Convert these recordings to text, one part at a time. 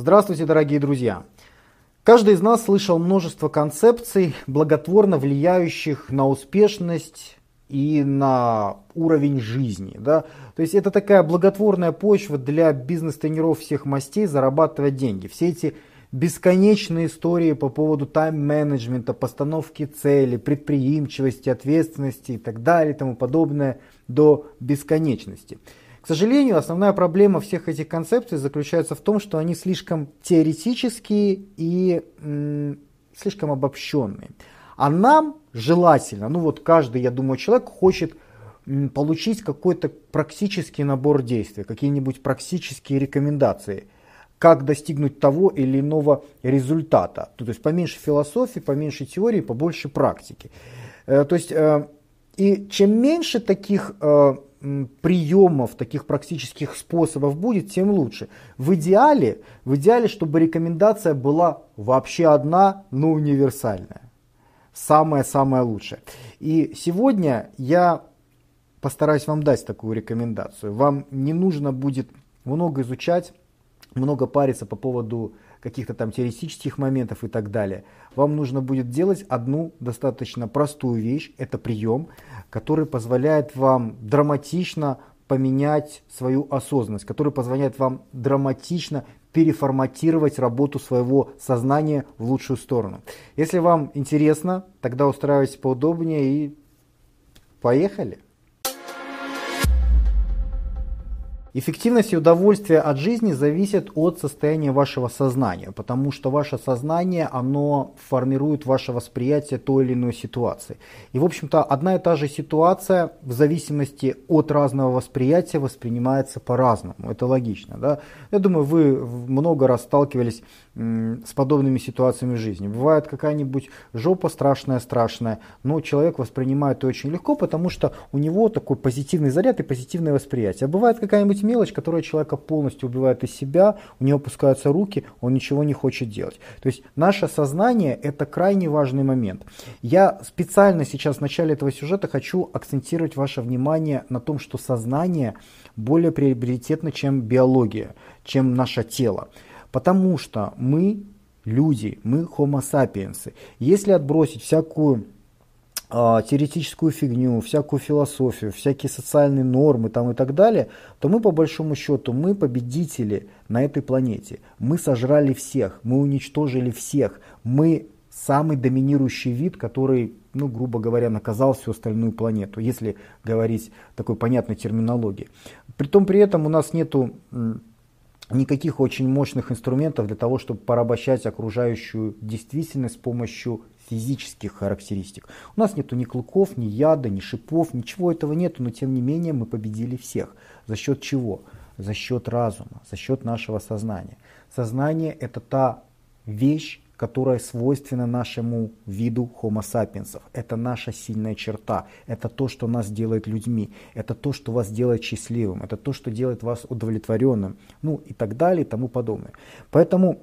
Здравствуйте, дорогие друзья! Каждый из нас слышал множество концепций, благотворно влияющих на успешность и на уровень жизни. Да? То есть это такая благотворная почва для бизнес-тренеров всех мастей зарабатывать деньги. Все эти бесконечные истории по поводу тайм-менеджмента, постановки цели, предприимчивости, ответственности и так далее и тому подобное до бесконечности. К сожалению, основная проблема всех этих концепций заключается в том, что они слишком теоретические и м, слишком обобщенные. А нам желательно, ну вот каждый, я думаю, человек хочет м, получить какой-то практический набор действий, какие-нибудь практические рекомендации – как достигнуть того или иного результата. То есть поменьше философии, поменьше теории, побольше практики. Э, то есть, э, и чем меньше таких э, приемов, таких практических способов будет, тем лучше. В идеале, в идеале, чтобы рекомендация была вообще одна, но универсальная. Самое-самое лучшее. И сегодня я постараюсь вам дать такую рекомендацию. Вам не нужно будет много изучать много париться по поводу каких-то там теоретических моментов и так далее. Вам нужно будет делать одну достаточно простую вещь, это прием, который позволяет вам драматично поменять свою осознанность, который позволяет вам драматично переформатировать работу своего сознания в лучшую сторону. Если вам интересно, тогда устраивайтесь поудобнее и поехали. Эффективность и удовольствие от жизни зависит от состояния вашего сознания, потому что ваше сознание, оно формирует ваше восприятие той или иной ситуации. И, в общем-то, одна и та же ситуация в зависимости от разного восприятия воспринимается по-разному. Это логично. Да? Я думаю, вы много раз сталкивались с подобными ситуациями в жизни. Бывает какая-нибудь жопа страшная-страшная, но человек воспринимает ее очень легко, потому что у него такой позитивный заряд и позитивное восприятие. А бывает какая-нибудь мелочь, которая человека полностью убивает из себя, у него опускаются руки, он ничего не хочет делать. То есть наше сознание это крайне важный момент. Я специально сейчас в начале этого сюжета хочу акцентировать ваше внимание на том, что сознание более приоритетно, чем биология, чем наше тело. Потому что мы люди, мы homo sapiens. Если отбросить всякую э, теоретическую фигню, всякую философию, всякие социальные нормы там и так далее, то мы по большому счету, мы победители на этой планете. Мы сожрали всех, мы уничтожили всех, мы самый доминирующий вид, который, ну, грубо говоря, наказал всю остальную планету, если говорить такой понятной терминологией. Притом при этом у нас нету никаких очень мощных инструментов для того, чтобы порабощать окружающую действительность с помощью физических характеристик. У нас нету ни клыков, ни яда, ни шипов, ничего этого нету, но тем не менее мы победили всех. За счет чего? За счет разума, за счет нашего сознания. Сознание это та вещь, которая свойственна нашему виду Homo sapiens. Это наша сильная черта, это то, что нас делает людьми, это то, что вас делает счастливым, это то, что делает вас удовлетворенным, ну и так далее и тому подобное. Поэтому,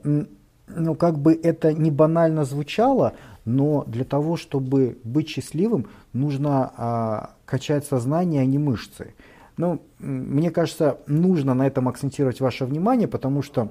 ну как бы это не банально звучало, но для того, чтобы быть счастливым, нужно а, качать сознание, а не мышцы. Ну, мне кажется, нужно на этом акцентировать ваше внимание, потому что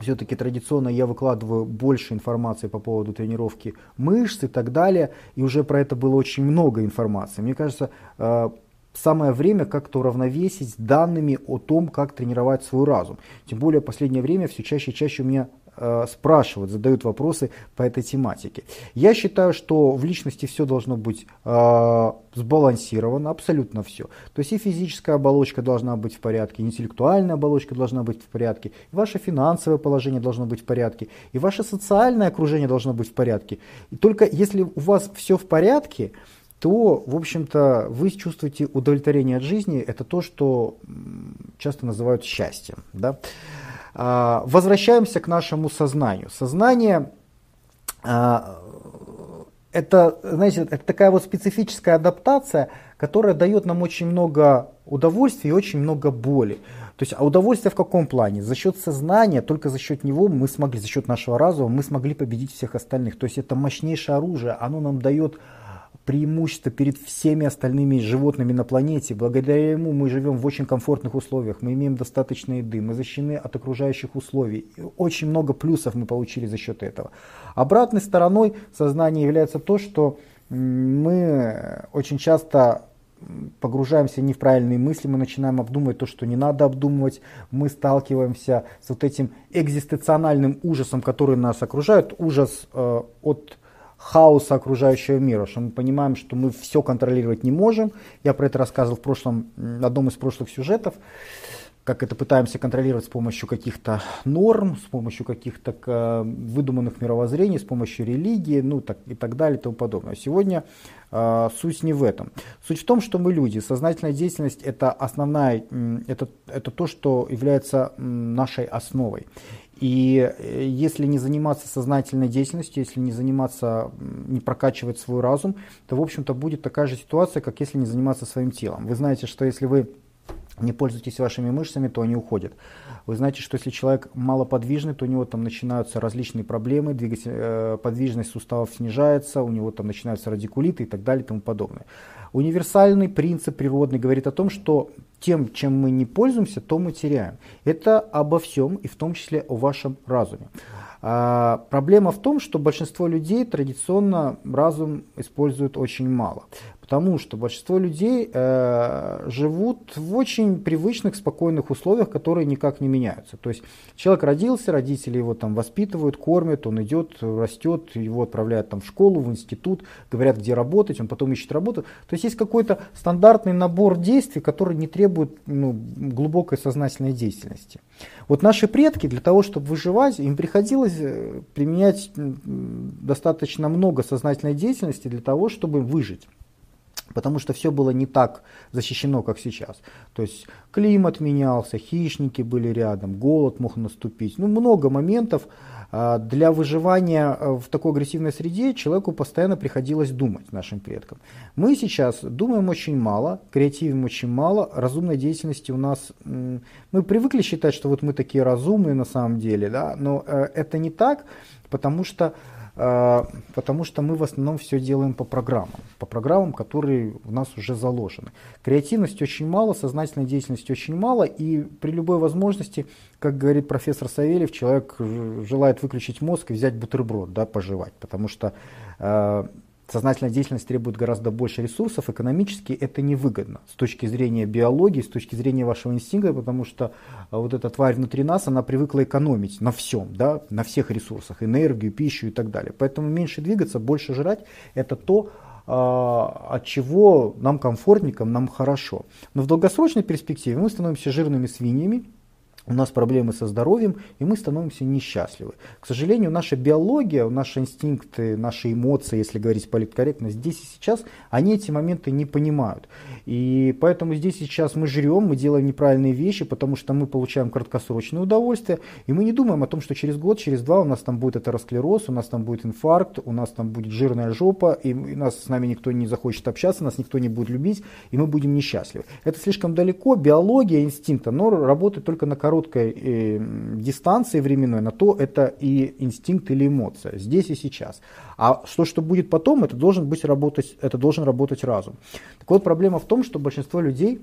все-таки традиционно я выкладываю больше информации по поводу тренировки мышц и так далее, и уже про это было очень много информации. Мне кажется, э, самое время как-то уравновесить данными о том, как тренировать свой разум. Тем более в последнее время все чаще и чаще у меня Э, спрашивают, задают вопросы по этой тематике. Я считаю, что в личности все должно быть э, сбалансировано, абсолютно все. То есть и физическая оболочка должна быть в порядке, и интеллектуальная оболочка должна быть в порядке, и ваше финансовое положение должно быть в порядке, и ваше социальное окружение должно быть в порядке. И только если у вас все в порядке, то, в общем-то, вы чувствуете удовлетворение от жизни. Это то, что часто называют счастьем. Да? А, возвращаемся к нашему сознанию. Сознание а, это, знаете, это такая вот специфическая адаптация, которая дает нам очень много удовольствия и очень много боли. То есть, а удовольствие в каком плане? За счет сознания, только за счет него мы смогли, за счет нашего разума мы смогли победить всех остальных. То есть это мощнейшее оружие, оно нам дает преимущество перед всеми остальными животными на планете. Благодаря ему мы живем в очень комфортных условиях, мы имеем достаточно еды, мы защищены от окружающих условий. Очень много плюсов мы получили за счет этого. Обратной стороной сознания является то, что мы очень часто погружаемся не в правильные мысли, мы начинаем обдумывать то, что не надо обдумывать, мы сталкиваемся с вот этим экзистенциональным ужасом, который нас окружает, ужас э, от хаоса окружающего мира, что мы понимаем, что мы все контролировать не можем. Я про это рассказывал в прошлом, одном из прошлых сюжетов как это пытаемся контролировать с помощью каких-то норм, с помощью каких-то э, выдуманных мировоззрений, с помощью религии, ну так, и так далее и тому подобное. Сегодня э, суть не в этом. Суть в том, что мы люди. Сознательная деятельность это основная, это, это то, что является нашей основой. И э, если не заниматься сознательной деятельностью, если не заниматься, не прокачивать свой разум, то, в общем-то, будет такая же ситуация, как если не заниматься своим телом. Вы знаете, что если вы не пользуетесь вашими мышцами, то они уходят. Вы знаете, что если человек малоподвижный, то у него там начинаются различные проблемы, двигатель, э, подвижность суставов снижается, у него там начинаются радикулиты и так далее и тому подобное. Универсальный принцип природный говорит о том, что тем, чем мы не пользуемся, то мы теряем. Это обо всем, и в том числе о вашем разуме. А, проблема в том, что большинство людей традиционно разум используют очень мало. Потому что большинство людей э, живут в очень привычных, спокойных условиях, которые никак не меняются. То есть человек родился, родители его там воспитывают, кормят, он идет, растет, его отправляют там в школу, в институт, говорят, где работать, он потом ищет работу. То есть есть какой-то стандартный набор действий, который не требует ну, глубокой сознательной деятельности. Вот наши предки для того, чтобы выживать, им приходилось э, применять достаточно много сознательной деятельности для того, чтобы выжить потому что все было не так защищено, как сейчас. То есть климат менялся, хищники были рядом, голод мог наступить. Ну, много моментов. А, для выживания э, в такой агрессивной среде человеку постоянно приходилось думать, нашим предкам. Мы сейчас думаем очень мало, креативим очень мало, разумной деятельности у нас... Мы привыкли считать, что вот мы такие разумные на самом деле, да, но э, это не так, потому что а, потому что мы в основном все делаем по программам, по программам, которые у нас уже заложены. Креативности очень мало, сознательной деятельности очень мало, и при любой возможности, как говорит профессор Савельев, человек желает выключить мозг и взять бутерброд, да, пожевать, потому что а, сознательная деятельность требует гораздо больше ресурсов, экономически это невыгодно с точки зрения биологии, с точки зрения вашего инстинкта, потому что а, вот эта тварь внутри нас, она привыкла экономить на всем, да, на всех ресурсах, энергию, пищу и так далее. Поэтому меньше двигаться, больше жрать, это то, а, от чего нам комфортникам, нам хорошо. Но в долгосрочной перспективе мы становимся жирными свиньями, у нас проблемы со здоровьем, и мы становимся несчастливы. К сожалению, наша биология, наши инстинкты, наши эмоции, если говорить политкорректно, здесь и сейчас, они эти моменты не понимают. И поэтому здесь и сейчас мы жрем, мы делаем неправильные вещи, потому что мы получаем краткосрочное удовольствие, и мы не думаем о том, что через год, через два у нас там будет атеросклероз, у нас там будет инфаркт, у нас там будет жирная жопа, и нас с нами никто не захочет общаться, нас никто не будет любить, и мы будем несчастливы. Это слишком далеко, биология инстинкта, но работает только на коротком короткой э, дистанции временной, на то это и инстинкт или эмоция, здесь и сейчас. А что, что будет потом, это должен, быть работать, это должен работать разум. Так вот, проблема в том, что большинство людей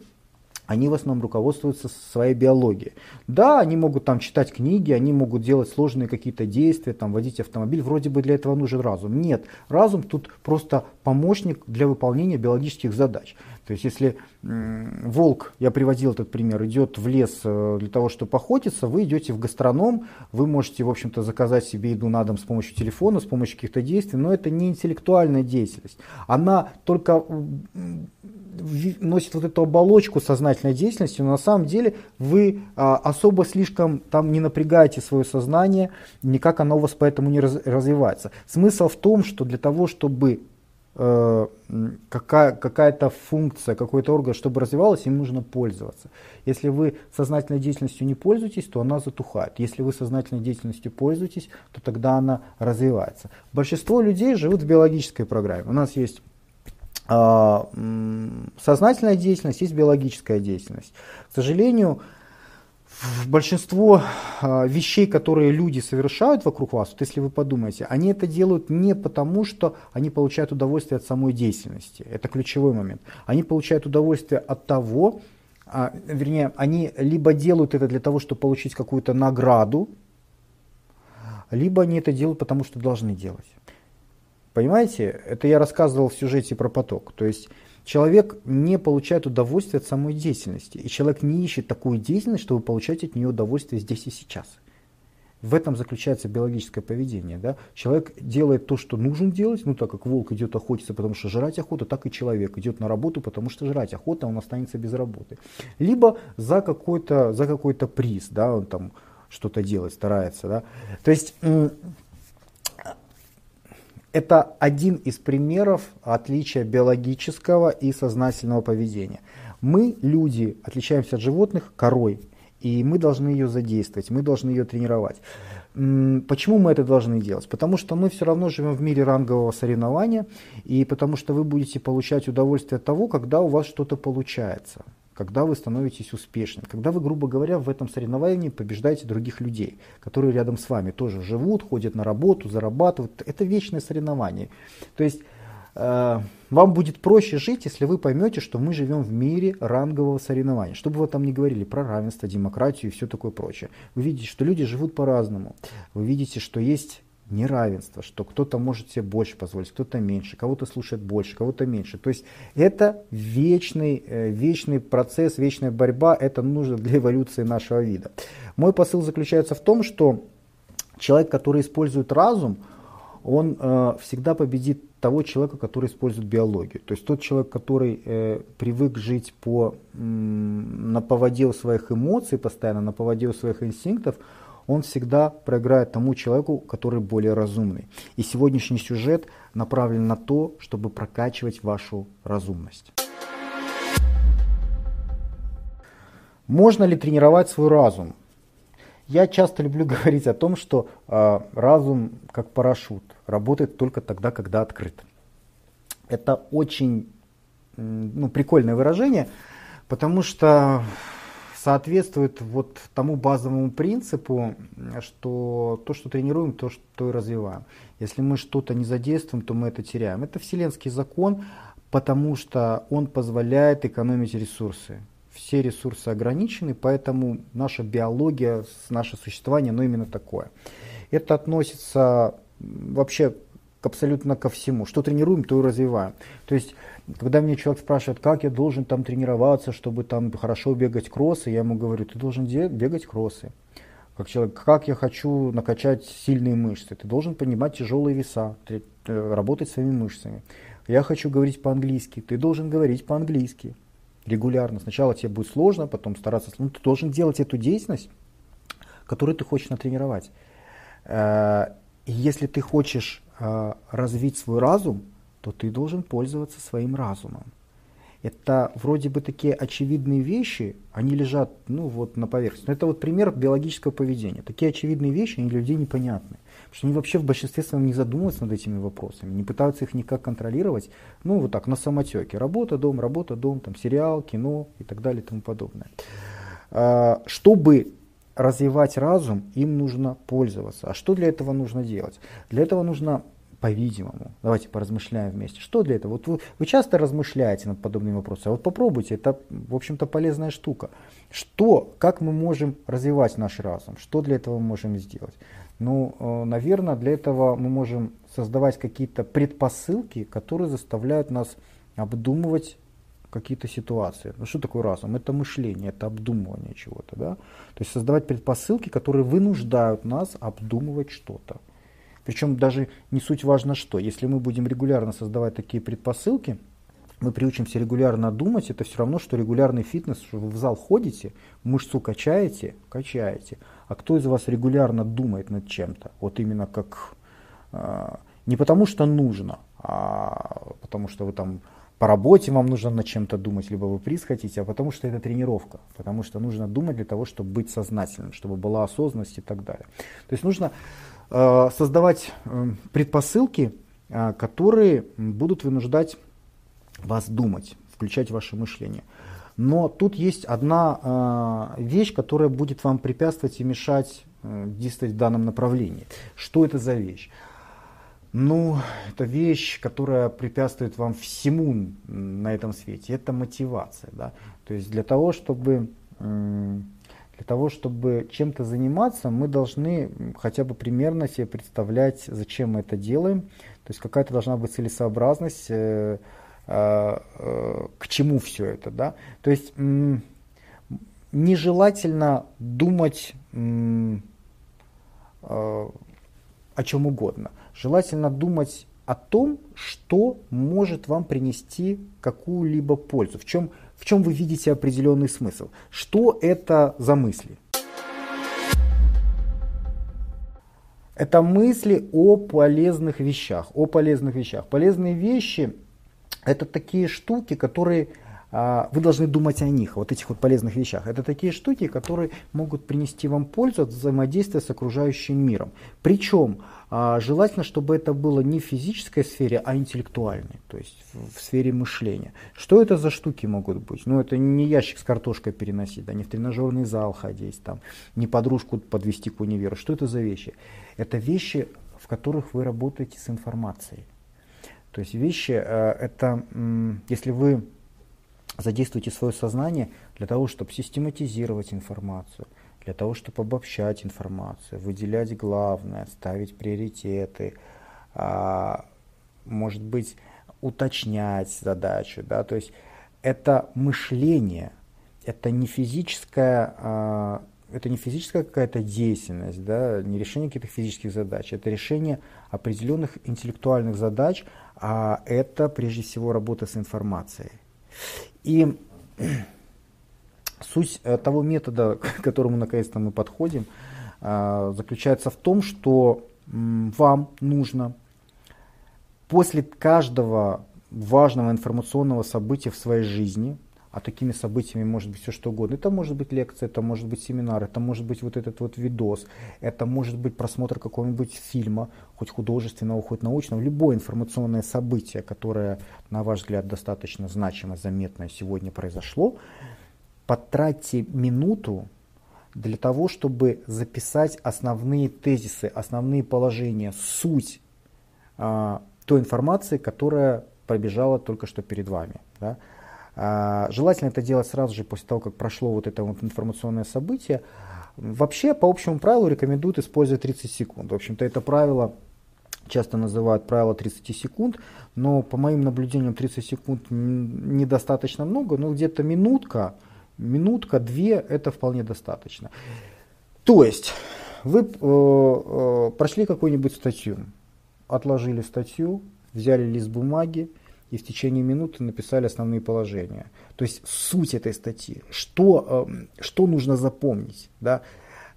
они в основном руководствуются своей биологией. Да, они могут там читать книги, они могут делать сложные какие-то действия, там водить автомобиль, вроде бы для этого нужен разум. Нет, разум тут просто помощник для выполнения биологических задач. То есть если волк, я приводил этот пример, идет в лес э, для того, чтобы охотиться, вы идете в гастроном, вы можете, в общем-то, заказать себе еду на дом с помощью телефона, с помощью каких-то действий, но это не интеллектуальная деятельность. Она только носит вот эту оболочку сознательной деятельности, но на самом деле вы а, особо слишком там не напрягаете свое сознание, никак оно у вас поэтому не раз, развивается. Смысл в том, что для того, чтобы э, какая, какая-то функция, какой-то орган, чтобы развивалась, им нужно пользоваться. Если вы сознательной деятельностью не пользуетесь, то она затухает. Если вы сознательной деятельностью пользуетесь, то тогда она развивается. Большинство людей живут в биологической программе. У нас есть сознательная деятельность, есть биологическая деятельность. К сожалению, большинство э, вещей, которые люди совершают вокруг вас, вот если вы подумаете, они это делают не потому, что они получают удовольствие от самой деятельности. Это ключевой момент. Они получают удовольствие от того, а, вернее, они либо делают это для того, чтобы получить какую-то награду, либо они это делают потому, что должны делать. Понимаете? Это я рассказывал в сюжете про поток. То есть человек не получает удовольствие от самой деятельности. И человек не ищет такую деятельность, чтобы получать от нее удовольствие здесь и сейчас. В этом заключается биологическое поведение. Да? Человек делает то, что нужно делать, ну так как волк идет охотиться, потому что жрать охота, так и человек идет на работу, потому что жрать охота, он останется без работы. Либо за какой-то за какой-то приз, да, он там что-то делает, старается. Да? То есть это один из примеров отличия биологического и сознательного поведения. Мы, люди, отличаемся от животных корой, и мы должны ее задействовать, мы должны ее тренировать. Почему мы это должны делать? Потому что мы все равно живем в мире рангового соревнования, и потому что вы будете получать удовольствие от того, когда у вас что-то получается когда вы становитесь успешным, когда вы, грубо говоря, в этом соревновании побеждаете других людей, которые рядом с вами тоже живут, ходят на работу, зарабатывают. Это вечное соревнование. То есть э, вам будет проще жить, если вы поймете, что мы живем в мире рангового соревнования. Что бы вы там ни говорили про равенство, демократию и все такое прочее. Вы видите, что люди живут по-разному. Вы видите, что есть неравенство, что кто-то может себе больше позволить, кто-то меньше, кого-то слушает больше, кого-то меньше. То есть это вечный, э, вечный процесс, вечная борьба, это нужно для эволюции нашего вида. Мой посыл заключается в том, что человек, который использует разум, он э, всегда победит того человека, который использует биологию. То есть тот человек, который э, привык жить по, м, на поводе своих эмоций постоянно, на поводе своих инстинктов, он всегда проиграет тому человеку, который более разумный. И сегодняшний сюжет направлен на то, чтобы прокачивать вашу разумность. Можно ли тренировать свой разум? Я часто люблю говорить о том, что э, разум как парашют работает только тогда, когда открыт. Это очень ну, прикольное выражение, потому что соответствует вот тому базовому принципу, что то, что тренируем, то, что и развиваем. Если мы что-то не задействуем, то мы это теряем. Это вселенский закон, потому что он позволяет экономить ресурсы. Все ресурсы ограничены, поэтому наша биология, наше существование, оно именно такое. Это относится вообще абсолютно ко всему. Что тренируем, то и развиваем. То есть, когда мне человек спрашивает, как я должен там тренироваться, чтобы там хорошо бегать кроссы, я ему говорю, ты должен бегать кроссы. Как человек, как я хочу накачать сильные мышцы, ты должен понимать тяжелые веса, э, работать своими мышцами. Я хочу говорить по-английски, ты должен говорить по-английски регулярно. Сначала тебе будет сложно, потом стараться. Ну, ты должен делать эту деятельность, которую ты хочешь натренировать. Э, если ты хочешь развить свой разум, то ты должен пользоваться своим разумом. Это вроде бы такие очевидные вещи, они лежат ну, вот, на поверхности. Но это вот пример биологического поведения. Такие очевидные вещи, они для людей непонятны. Потому что они вообще в большинстве своем не задумываются над этими вопросами, не пытаются их никак контролировать. Ну, вот так, на самотеке. Работа, дом, работа, дом, там, сериал, кино и так далее и тому подобное. А, чтобы развивать разум, им нужно пользоваться. А что для этого нужно делать? Для этого нужно, по-видимому, давайте поразмышляем вместе, что для этого? Вот вы, вы часто размышляете над подобными вопросами, а вот попробуйте, это, в общем-то, полезная штука. Что, как мы можем развивать наш разум? Что для этого мы можем сделать? Ну, э, наверное, для этого мы можем создавать какие-то предпосылки, которые заставляют нас обдумывать какие-то ситуации. Ну что такое разум? Это мышление, это обдумывание чего-то. Да? То есть создавать предпосылки, которые вынуждают нас обдумывать что-то. Причем даже не суть важно что. Если мы будем регулярно создавать такие предпосылки, мы приучимся регулярно думать, это все равно, что регулярный фитнес, что вы в зал ходите, мышцу качаете, качаете. А кто из вас регулярно думает над чем-то? Вот именно как э, не потому что нужно, а потому что вы там по работе вам нужно над чем-то думать, либо вы приз хотите, а потому что это тренировка, потому что нужно думать для того, чтобы быть сознательным, чтобы была осознанность и так далее. То есть нужно э, создавать э, предпосылки, э, которые будут вынуждать вас думать, включать ваше мышление. Но тут есть одна э, вещь, которая будет вам препятствовать и мешать э, действовать в данном направлении. Что это за вещь? Ну, это вещь, которая препятствует вам всему на этом свете. Это мотивация. Да? То есть для того, чтобы для того, чтобы чем-то заниматься, мы должны хотя бы примерно себе представлять, зачем мы это делаем. То есть какая-то должна быть целесообразность, э, э, э, к чему все это. Да? То есть нежелательно думать э, о чем угодно. Желательно думать о том, что может вам принести какую-либо пользу, в чем в чем вы видите определенный смысл. Что это за мысли? Это мысли о полезных вещах, о полезных вещах. Полезные вещи – это такие штуки, которые вы должны думать о них, вот этих вот полезных вещах. Это такие штуки, которые могут принести вам пользу от взаимодействия с окружающим миром. Причем а, желательно, чтобы это было не в физической сфере, а интеллектуальной, то есть в, в сфере мышления. Что это за штуки могут быть? Ну, это не ящик с картошкой переносить, да, не в тренажерный зал ходить, там, не подружку подвести к универу. Что это за вещи? Это вещи, в которых вы работаете с информацией. То есть вещи, э, это, если вы задействуете свое сознание для того, чтобы систематизировать информацию, для того, чтобы обобщать информацию, выделять главное, ставить приоритеты, а, может быть, уточнять задачу. Да? То есть это мышление, это не физическая, а, это не физическая какая-то деятельность, да, не решение каких-то физических задач, это решение определенных интеллектуальных задач, а это прежде всего работа с информацией. И Суть э, того метода, к которому наконец-то мы подходим, э, заключается в том, что вам нужно после каждого важного информационного события в своей жизни, а такими событиями может быть все что угодно. Это может быть лекция, это может быть семинар, это может быть вот этот вот видос, это может быть просмотр какого-нибудь фильма, хоть художественного, хоть научного, любое информационное событие, которое, на ваш взгляд, достаточно значимо, заметное сегодня произошло, потратьте минуту для того, чтобы записать основные тезисы, основные положения, суть а, той информации, которая пробежала только что перед вами. Да? А, желательно это делать сразу же после того, как прошло вот это вот информационное событие. Вообще, по общему правилу, рекомендуют использовать 30 секунд. В общем-то, это правило часто называют правило 30 секунд, но по моим наблюдениям 30 секунд недостаточно много, но где-то минутка – Минутка, две, это вполне достаточно. То есть, вы э, э, прошли какую-нибудь статью, отложили статью, взяли лист бумаги и в течение минуты написали основные положения. То есть суть этой статьи, что, э, что нужно запомнить, да?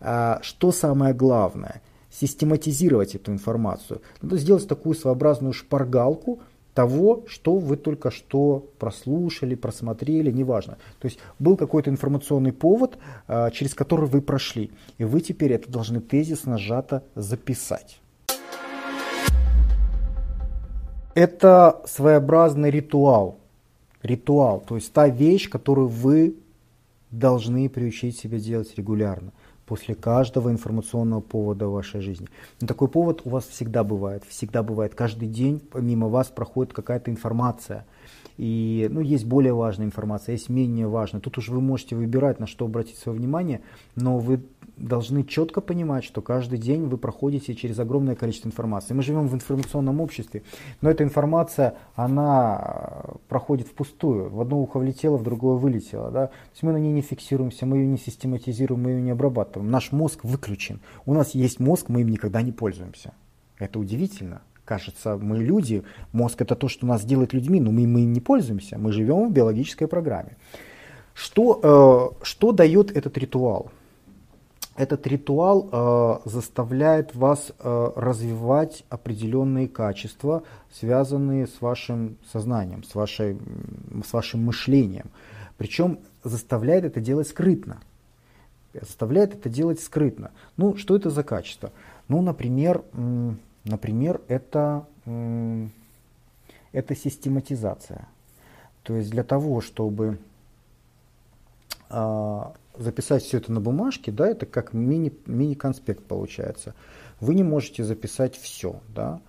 э, что самое главное, систематизировать эту информацию. Надо сделать такую своеобразную шпаргалку, того, что вы только что прослушали, просмотрели, неважно. То есть был какой-то информационный повод, а, через который вы прошли, и вы теперь это должны тезисно сжато записать. Это своеобразный ритуал. Ритуал, то есть та вещь, которую вы должны приучить себя делать регулярно после каждого информационного повода в вашей жизни. Но такой повод у вас всегда бывает, всегда бывает. Каждый день мимо вас проходит какая-то информация. И ну, есть более важная информация, есть менее важная. Тут уже вы можете выбирать, на что обратить свое внимание, но вы должны четко понимать, что каждый день вы проходите через огромное количество информации. Мы живем в информационном обществе, но эта информация, она проходит впустую. В одно ухо влетело, в другое вылетело. Да? То есть мы на ней не фиксируемся, мы ее не систематизируем, мы ее не обрабатываем. Наш мозг выключен. У нас есть мозг, мы им никогда не пользуемся. Это удивительно. Кажется, мы люди, мозг это то, что нас делает людьми, но мы, мы не пользуемся. Мы живем в биологической программе. Что, э, что дает этот ритуал? Этот ритуал э, заставляет вас э, развивать определенные качества, связанные с вашим сознанием, с, вашей, с вашим мышлением. Причем заставляет это делать скрытно. Заставляет это делать скрытно. Ну, что это за качество? Ну, например, например это, это систематизация. То есть для того, чтобы а, записать все это на бумажке, да, это как мини, мини-конспект получается. Вы не можете записать все, да.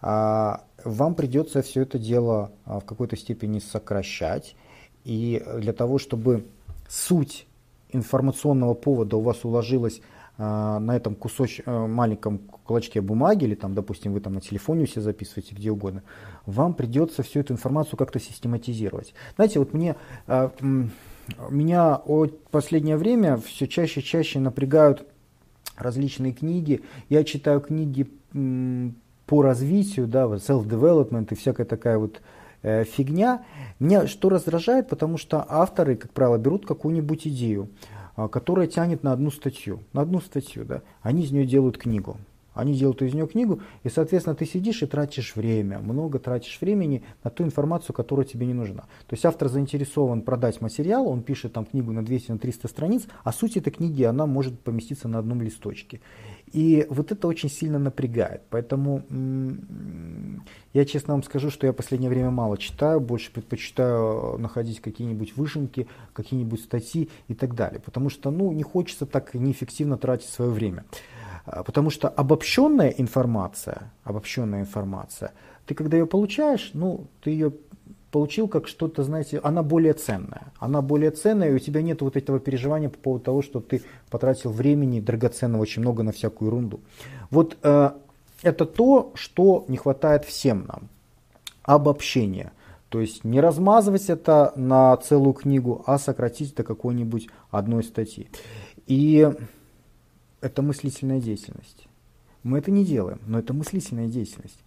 А вам придется все это дело а, в какой-то степени сокращать. И для того, чтобы суть информационного повода у вас уложилась а, на этом кусоч, а, маленьком кулачке бумаги, или там, допустим, вы там на телефоне все записываете, где угодно, вам придется всю эту информацию как-то систематизировать. Знаете, вот мне, меня от последнее время все чаще и чаще напрягают различные книги. Я читаю книги по развитию, да, self-development и всякая такая вот э, фигня. Меня что раздражает, потому что авторы, как правило, берут какую-нибудь идею, э, которая тянет на одну статью, на одну статью, да, они из нее делают книгу. Они делают из нее книгу, и, соответственно, ты сидишь и тратишь время, много тратишь времени на ту информацию, которая тебе не нужна. То есть автор заинтересован продать материал, он пишет там книгу на 200-300 на страниц, а суть этой книги, она может поместиться на одном листочке. И вот это очень сильно напрягает. Поэтому я честно вам скажу, что я в последнее время мало читаю, больше предпочитаю находить какие-нибудь выжимки, какие-нибудь статьи и так далее. Потому что ну, не хочется так неэффективно тратить свое время. А, потому что обобщенная информация, обобщенная информация, ты когда ее получаешь, ну, ты ее получил как что-то, знаете, она более ценная. Она более ценная, и у тебя нет вот этого переживания по поводу того, что ты потратил времени драгоценного очень много на всякую ерунду. Вот э, это то, что не хватает всем нам. Обобщение. То есть не размазывать это на целую книгу, а сократить до какой-нибудь одной статьи. И это мыслительная деятельность. Мы это не делаем, но это мыслительная деятельность.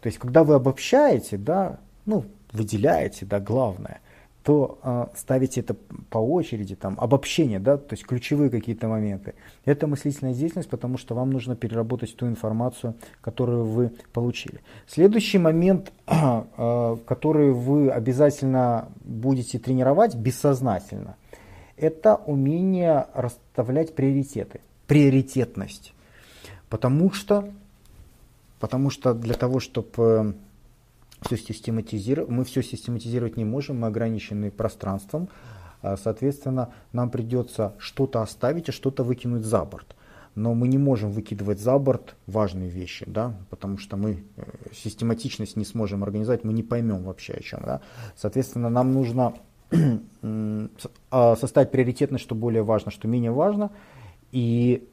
То есть, когда вы обобщаете, да, ну, выделяете, да, главное, то э, ставите это по очереди, там, обобщение, да, то есть ключевые какие-то моменты. Это мыслительная деятельность, потому что вам нужно переработать ту информацию, которую вы получили. Следующий момент, э, который вы обязательно будете тренировать бессознательно, это умение расставлять приоритеты приоритетность. Потому что, потому что для того, чтобы все систематизировать, мы все систематизировать не можем, мы ограничены пространством, а, соответственно, нам придется что-то оставить, а что-то выкинуть за борт. Но мы не можем выкидывать за борт важные вещи, да, потому что мы э, систематичность не сможем организовать, мы не поймем вообще о чем. Да. Соответственно, нам нужно а, составить приоритетность, что более важно, что менее важно, и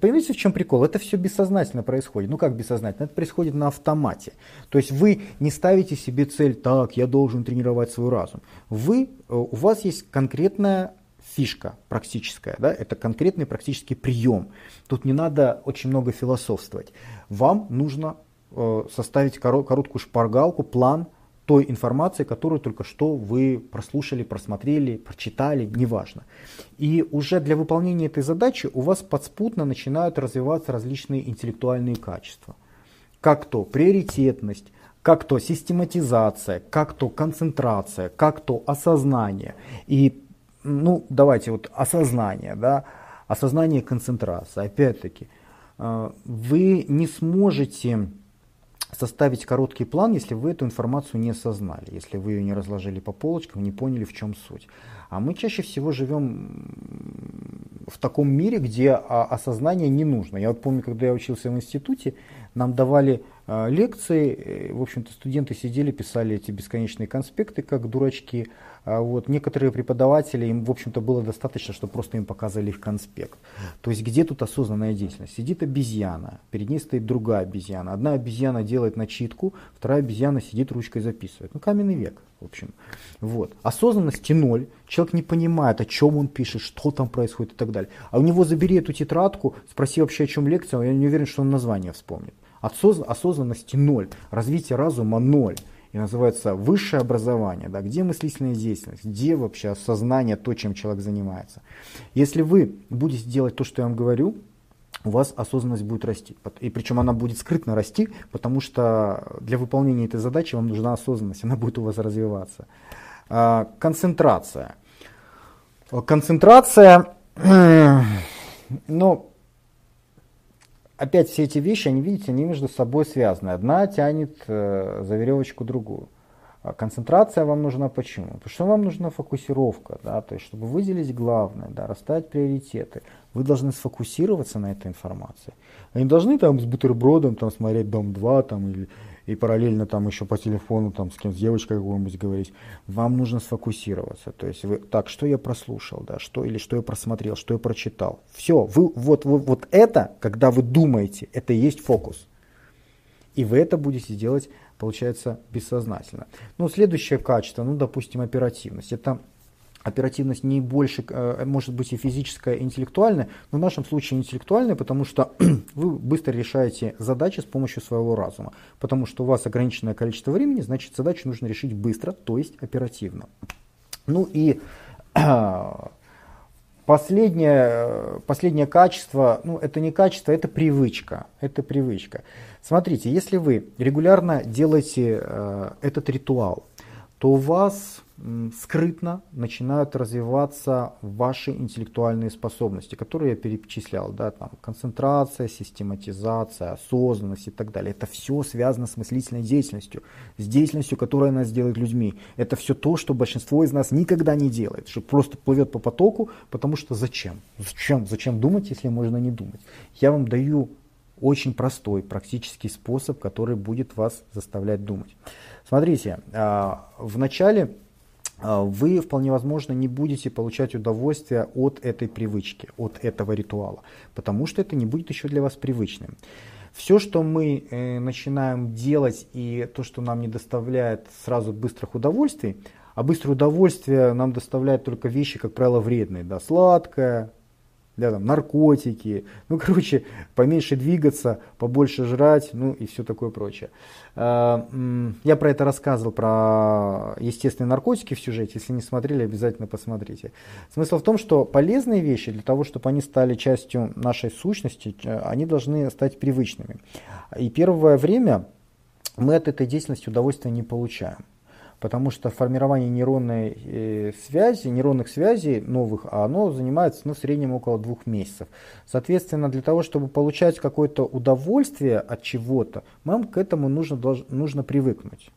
Понимаете, в чем прикол? Это все бессознательно происходит. Ну как бессознательно? Это происходит на автомате. То есть вы не ставите себе цель, так, я должен тренировать свой разум. Вы, э, у вас есть конкретная фишка практическая, да? это конкретный практический прием. Тут не надо очень много философствовать. Вам нужно э, составить короткую шпаргалку, план, той информации, которую только что вы прослушали, просмотрели, прочитали, неважно. И уже для выполнения этой задачи у вас подспутно начинают развиваться различные интеллектуальные качества. Как то приоритетность, как то систематизация, как то концентрация, как то осознание. И, ну, давайте вот осознание, да, осознание концентрации. Опять-таки, э, вы не сможете составить короткий план, если вы эту информацию не осознали, если вы ее не разложили по полочкам, не поняли, в чем суть. А мы чаще всего живем в таком мире, где осознание не нужно. Я вот помню, когда я учился в институте, нам давали э, лекции, э, в общем-то студенты сидели, писали эти бесконечные конспекты, как дурачки, а вот некоторые преподаватели, им, в общем-то, было достаточно, чтобы просто им показали их конспект. То есть, где тут осознанная деятельность? Сидит обезьяна, перед ней стоит другая обезьяна. Одна обезьяна делает начитку, вторая обезьяна сидит ручкой записывает. Ну, каменный век, в общем. Вот. Осознанности ноль. Человек не понимает, о чем он пишет, что там происходит и так далее. А у него забери эту тетрадку, спроси вообще, о чем лекция, я не уверен, что он название вспомнит. Осознанности ноль, развитие разума ноль и называется высшее образование, да, где мыслительная деятельность, где вообще осознание, то, чем человек занимается. Если вы будете делать то, что я вам говорю, у вас осознанность будет расти. И причем она будет скрытно расти, потому что для выполнения этой задачи вам нужна осознанность, она будет у вас развиваться. А, концентрация. Концентрация, ну, опять все эти вещи, они, видите, они между собой связаны. Одна тянет э, за веревочку другую. А концентрация вам нужна почему? Потому что вам нужна фокусировка, да, то есть чтобы выделить главное, да, расставить приоритеты. Вы должны сфокусироваться на этой информации. Вы не должны там с бутербродом там, смотреть «Дом 2» там, или, и параллельно там еще по телефону там, с кем с девочкой какой-нибудь говорить. Вам нужно сфокусироваться. То есть вы, так, что я прослушал, да, что или что я просмотрел, что я прочитал. Все, вы, вот, вот, вот это, когда вы думаете, это и есть фокус. И вы это будете делать получается бессознательно. Ну, следующее качество, ну, допустим, оперативность. Это оперативность не больше, э, может быть и физическая, и интеллектуальная, но в нашем случае интеллектуальная, потому что вы быстро решаете задачи с помощью своего разума. Потому что у вас ограниченное количество времени, значит задачу нужно решить быстро, то есть оперативно. Ну и последнее, последнее качество, ну это не качество, это привычка. Это привычка. Смотрите, если вы регулярно делаете э, этот ритуал, то у вас скрытно начинают развиваться ваши интеллектуальные способности, которые я перечислял, да, там, концентрация, систематизация, осознанность и так далее. Это все связано с мыслительной деятельностью, с деятельностью, которая нас делает людьми. Это все то, что большинство из нас никогда не делает, что просто плывет по потоку, потому что зачем? Зачем? Зачем думать, если можно не думать? Я вам даю очень простой практический способ, который будет вас заставлять думать. Смотрите, а, в начале а, вы вполне возможно не будете получать удовольствие от этой привычки, от этого ритуала, потому что это не будет еще для вас привычным. Все, что мы э, начинаем делать и то, что нам не доставляет сразу быстрых удовольствий, а быстрое удовольствие нам доставляет только вещи, как правило, вредные. Да, сладкое, да, там, наркотики, ну, короче, поменьше двигаться, побольше жрать, ну и все такое прочее. А, я про это рассказывал, про естественные наркотики в сюжете, если не смотрели, обязательно посмотрите. Смысл в том, что полезные вещи, для того, чтобы они стали частью нашей сущности, они должны стать привычными. И первое время мы от этой деятельности удовольствия не получаем потому что формирование нейронной э, связи, нейронных связей новых, оно занимается ну, в среднем около двух месяцев. Соответственно, для того, чтобы получать какое-то удовольствие от чего-то, нам к этому нужно, нужно привыкнуть.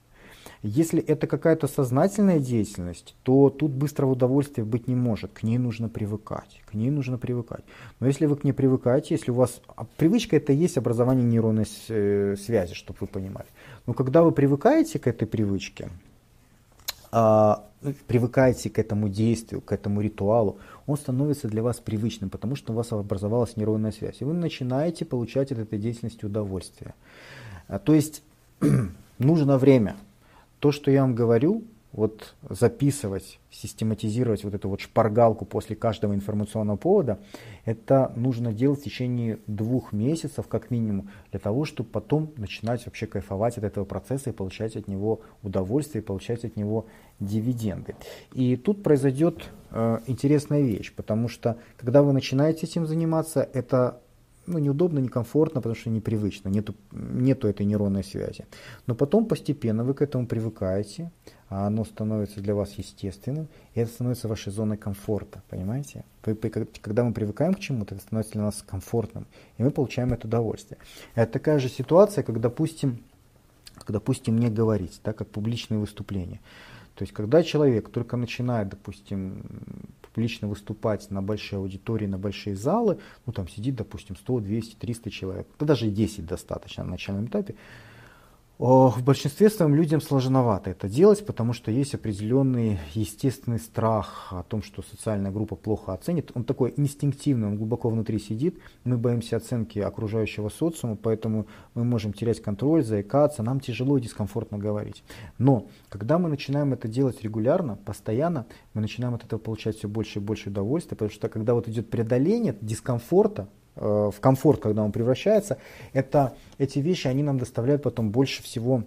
Если это какая-то сознательная деятельность, то тут быстрого удовольствия быть не может. К ней нужно привыкать. К ней нужно привыкать. Но если вы к ней привыкаете, если у вас... А привычка это и есть образование нейронной э, связи, чтобы вы понимали. Но когда вы привыкаете к этой привычке, привыкаете к этому действию, к этому ритуалу, он становится для вас привычным, потому что у вас образовалась нейронная связь. И вы начинаете получать от этой деятельности удовольствие. А, то есть нужно время. То, что я вам говорю, вот записывать, систематизировать вот эту вот шпаргалку после каждого информационного повода, это нужно делать в течение двух месяцев как минимум, для того, чтобы потом начинать вообще кайфовать от этого процесса и получать от него удовольствие, и получать от него дивиденды. И тут произойдет э, интересная вещь, потому что когда вы начинаете этим заниматься, это ну, неудобно, некомфортно, потому что непривычно, нету, нету этой нейронной связи. Но потом постепенно вы к этому привыкаете, а оно становится для вас естественным, и это становится вашей зоной комфорта, понимаете? Когда мы привыкаем к чему-то, это становится для нас комфортным, и мы получаем это удовольствие. Это такая же ситуация, как, допустим, как, допустим, не говорить, так как публичные выступления. То есть, когда человек только начинает, допустим, публично выступать на большие аудитории, на большие залы, ну там сидит, допустим, 100, 200, 300 человек, да даже 10 достаточно на начальном этапе, в большинстве своем людям сложновато это делать, потому что есть определенный естественный страх о том, что социальная группа плохо оценит. Он такой инстинктивный, он глубоко внутри сидит. Мы боимся оценки окружающего социума, поэтому мы можем терять контроль, заикаться, нам тяжело и дискомфортно говорить. Но когда мы начинаем это делать регулярно, постоянно, мы начинаем от этого получать все больше и больше удовольствия, потому что когда вот идет преодоление дискомфорта, в комфорт, когда он превращается, это, эти вещи, они нам доставляют потом больше всего,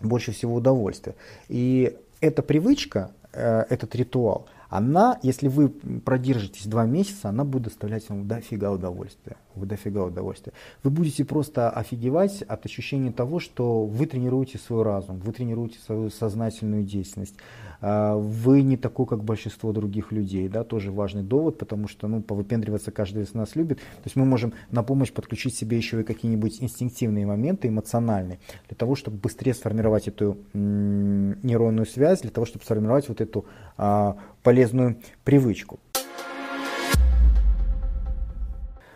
больше всего удовольствия. И эта привычка, э, этот ритуал, она, если вы продержитесь два месяца, она будет доставлять вам дофига удовольствия. Вы дофига удовольствия. Вы будете просто офигевать от ощущения того, что вы тренируете свой разум, вы тренируете свою сознательную деятельность. А, вы не такой, как большинство других людей. Да? Тоже важный довод, потому что ну, повыпендриваться каждый из нас любит. То есть мы можем на помощь подключить себе еще и какие-нибудь инстинктивные моменты, эмоциональные, для того, чтобы быстрее сформировать эту нейронную связь, для того, чтобы сформировать вот эту а, полезную привычку.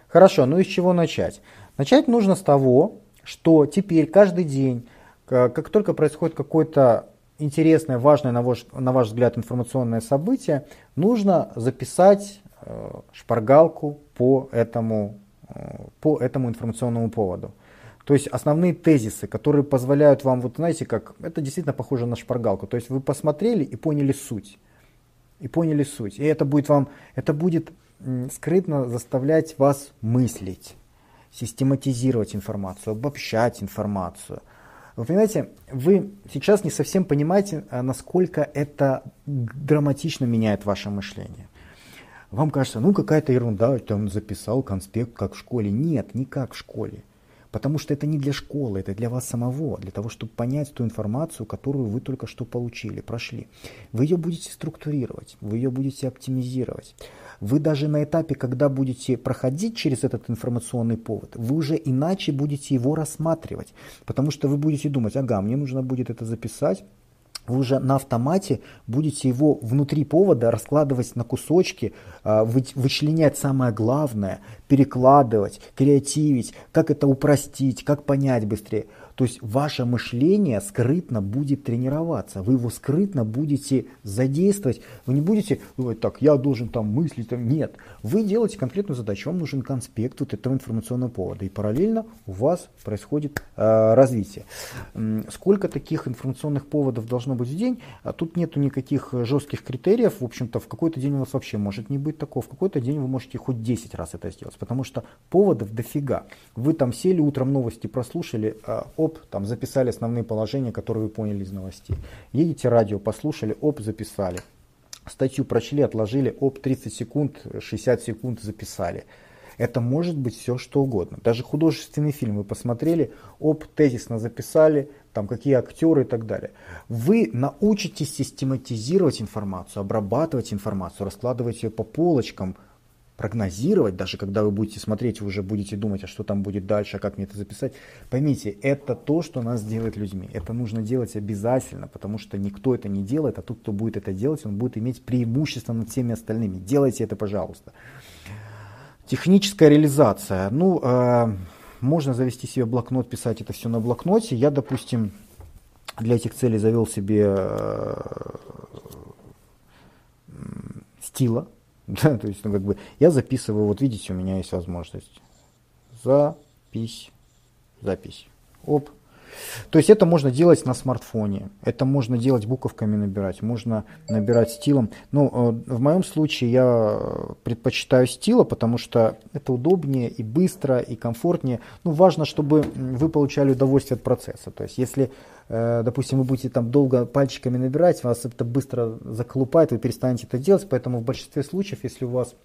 Хорошо, ну и с чего начать? Начать нужно с того, что теперь каждый день, как только происходит какое-то интересное, важное, на ваш, на ваш взгляд, информационное событие, нужно записать э, шпаргалку по этому, э, по этому информационному поводу. То есть основные тезисы, которые позволяют вам, вот знаете, как это действительно похоже на шпаргалку. То есть вы посмотрели и поняли суть и поняли суть. И это будет вам, это будет скрытно заставлять вас мыслить, систематизировать информацию, обобщать информацию. Вы понимаете, вы сейчас не совсем понимаете, а, насколько это драматично меняет ваше мышление. Вам кажется, ну какая-то ерунда, там записал конспект, как в школе. Нет, не как в школе. Потому что это не для школы, это для вас самого, для того, чтобы понять ту информацию, которую вы только что получили, прошли. Вы ее будете структурировать, вы ее будете оптимизировать. Вы даже на этапе, когда будете проходить через этот информационный повод, вы уже иначе будете его рассматривать. Потому что вы будете думать, ага, мне нужно будет это записать, вы уже на автомате будете его внутри повода раскладывать на кусочки, а, вычленять самое главное, перекладывать, креативить, как это упростить, как понять быстрее. То есть ваше мышление скрытно будет тренироваться, вы его скрытно будете задействовать. Вы не будете думать, так, я должен там мыслить. Там. Нет, вы делаете конкретную задачу, вам нужен конспект вот этого информационного повода. И параллельно у вас происходит э, развитие. Сколько таких информационных поводов должно быть в день? А тут нету никаких жестких критериев. В общем-то, в какой-то день у вас вообще может не быть такого. В какой-то день вы можете хоть 10 раз это сделать, потому что поводов дофига. Вы там сели утром новости прослушали, э, оп, там записали основные положения, которые вы поняли из новостей. Едете радио, послушали, оп, записали. Статью прочли, отложили, оп, 30 секунд, 60 секунд записали. Это может быть все что угодно. Даже художественный фильм вы посмотрели, оп, тезисно записали, там какие актеры и так далее. Вы научитесь систематизировать информацию, обрабатывать информацию, раскладывать ее по полочкам, прогнозировать, даже когда вы будете смотреть, вы уже будете думать, а что там будет дальше, а как мне это записать. Поймите, это то, что нас делает людьми. Это нужно делать обязательно, потому что никто это не делает, а тот, кто будет это делать, он будет иметь преимущество над всеми остальными. Делайте это, пожалуйста. Техническая реализация. Ну, э, можно завести себе блокнот, писать это все на блокноте. Я, допустим, для этих целей завел себе э, стила Да, то есть, ну, как бы, я записываю, вот видите, у меня есть возможность. Запись, запись. Оп. То есть это можно делать на смартфоне, это можно делать буковками набирать, можно набирать стилом. Но э, в моем случае я предпочитаю стила, потому что это удобнее и быстро, и комфортнее. Ну, важно, чтобы вы получали удовольствие от процесса. То есть если Э, допустим, вы будете там долго пальчиками набирать, вас это быстро заколупает, вы перестанете это делать, поэтому в большинстве случаев, если у вас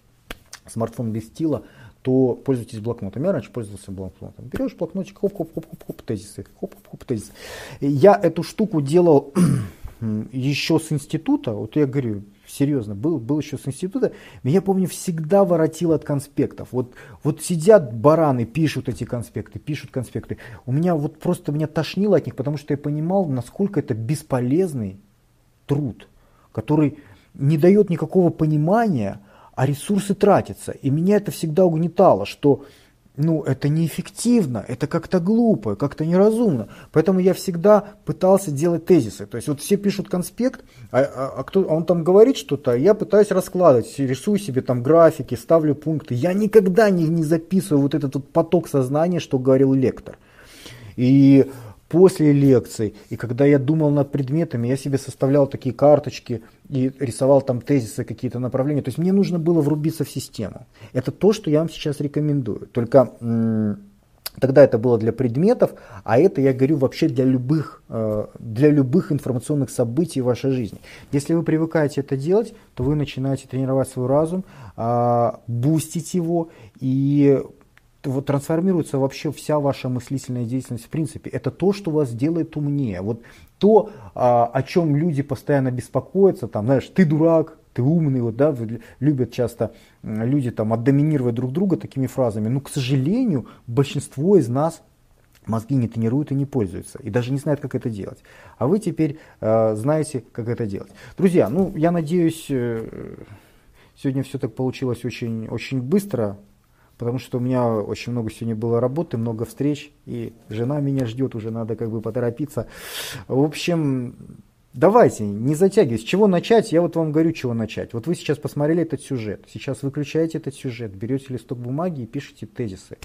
смартфон без стила, то пользуйтесь блокнотом. Я раньше пользовался блокнотом. Берешь блокнотик, хоп-хоп-хоп-хоп, тезисы, хоп-хоп-хоп, тезисы. Я эту штуку делал еще с института, вот я говорю, серьезно, был, был еще с института, меня, помню, всегда воротило от конспектов. Вот, вот сидят бараны, пишут эти конспекты, пишут конспекты. У меня вот просто меня тошнило от них, потому что я понимал, насколько это бесполезный труд, который не дает никакого понимания, а ресурсы тратятся. И меня это всегда угнетало, что ну, это неэффективно, это как-то глупо, как-то неразумно. Поэтому я всегда пытался делать тезисы. То есть вот все пишут конспект, а, а, а, кто, а он там говорит что-то, я пытаюсь раскладывать, рисую себе там графики, ставлю пункты. Я никогда не, не записываю вот этот вот поток сознания, что говорил лектор. И после лекций, и когда я думал над предметами, я себе составлял такие карточки и рисовал там тезисы, какие-то направления. То есть мне нужно было врубиться в систему. Это то, что я вам сейчас рекомендую. Только Тогда это было для предметов, а это, я говорю, вообще для любых, э, для любых информационных событий в вашей жизни. Если вы привыкаете это делать, то вы начинаете тренировать свой разум, а, бустить его, и вот трансформируется вообще вся ваша мыслительная деятельность в принципе. Это то, что вас делает умнее. Вот то, а, о чем люди постоянно беспокоятся, там, знаешь, ты дурак, ты умный, вот, да, любят часто люди там отдоминировать друг друга такими фразами, но, к сожалению, большинство из нас мозги не тренируют и не пользуются, и даже не знают, как это делать. А вы теперь э, знаете, как это делать. Друзья, ну, я надеюсь, э, сегодня все так получилось очень, очень быстро, потому что у меня очень много сегодня было работы, много встреч, и жена меня ждет, уже надо как бы поторопиться. В общем, Давайте, не затягивайте. С чего начать? Я вот вам говорю, чего начать. Вот вы сейчас посмотрели этот сюжет. Сейчас выключаете этот сюжет, берете листок бумаги и пишите тезисы.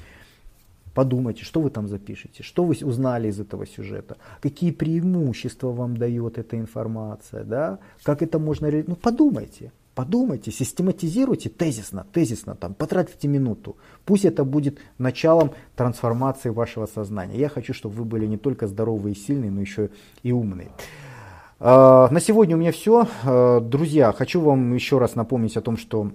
Подумайте, что вы там запишете, что вы узнали из этого сюжета, какие преимущества вам дает эта информация, да? как это можно... Ну, подумайте, подумайте, систематизируйте тезисно, тезисно, там, потратите минуту. Пусть это будет началом трансформации вашего сознания. Я хочу, чтобы вы были не только здоровые и сильные, но еще и умные. А, на сегодня у меня все. А, друзья, хочу вам еще раз напомнить о том, что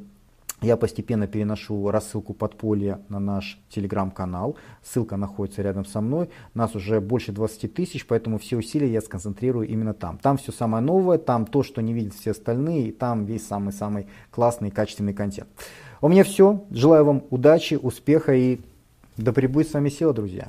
я постепенно переношу рассылку подполья на наш телеграм-канал. Ссылка находится рядом со мной. Нас уже больше 20 тысяч, поэтому все усилия я сконцентрирую именно там. Там все самое новое, там то, что не видят все остальные, и там весь самый-самый классный и качественный контент. У меня все. Желаю вам удачи, успеха и да пребудет с вами сила, друзья.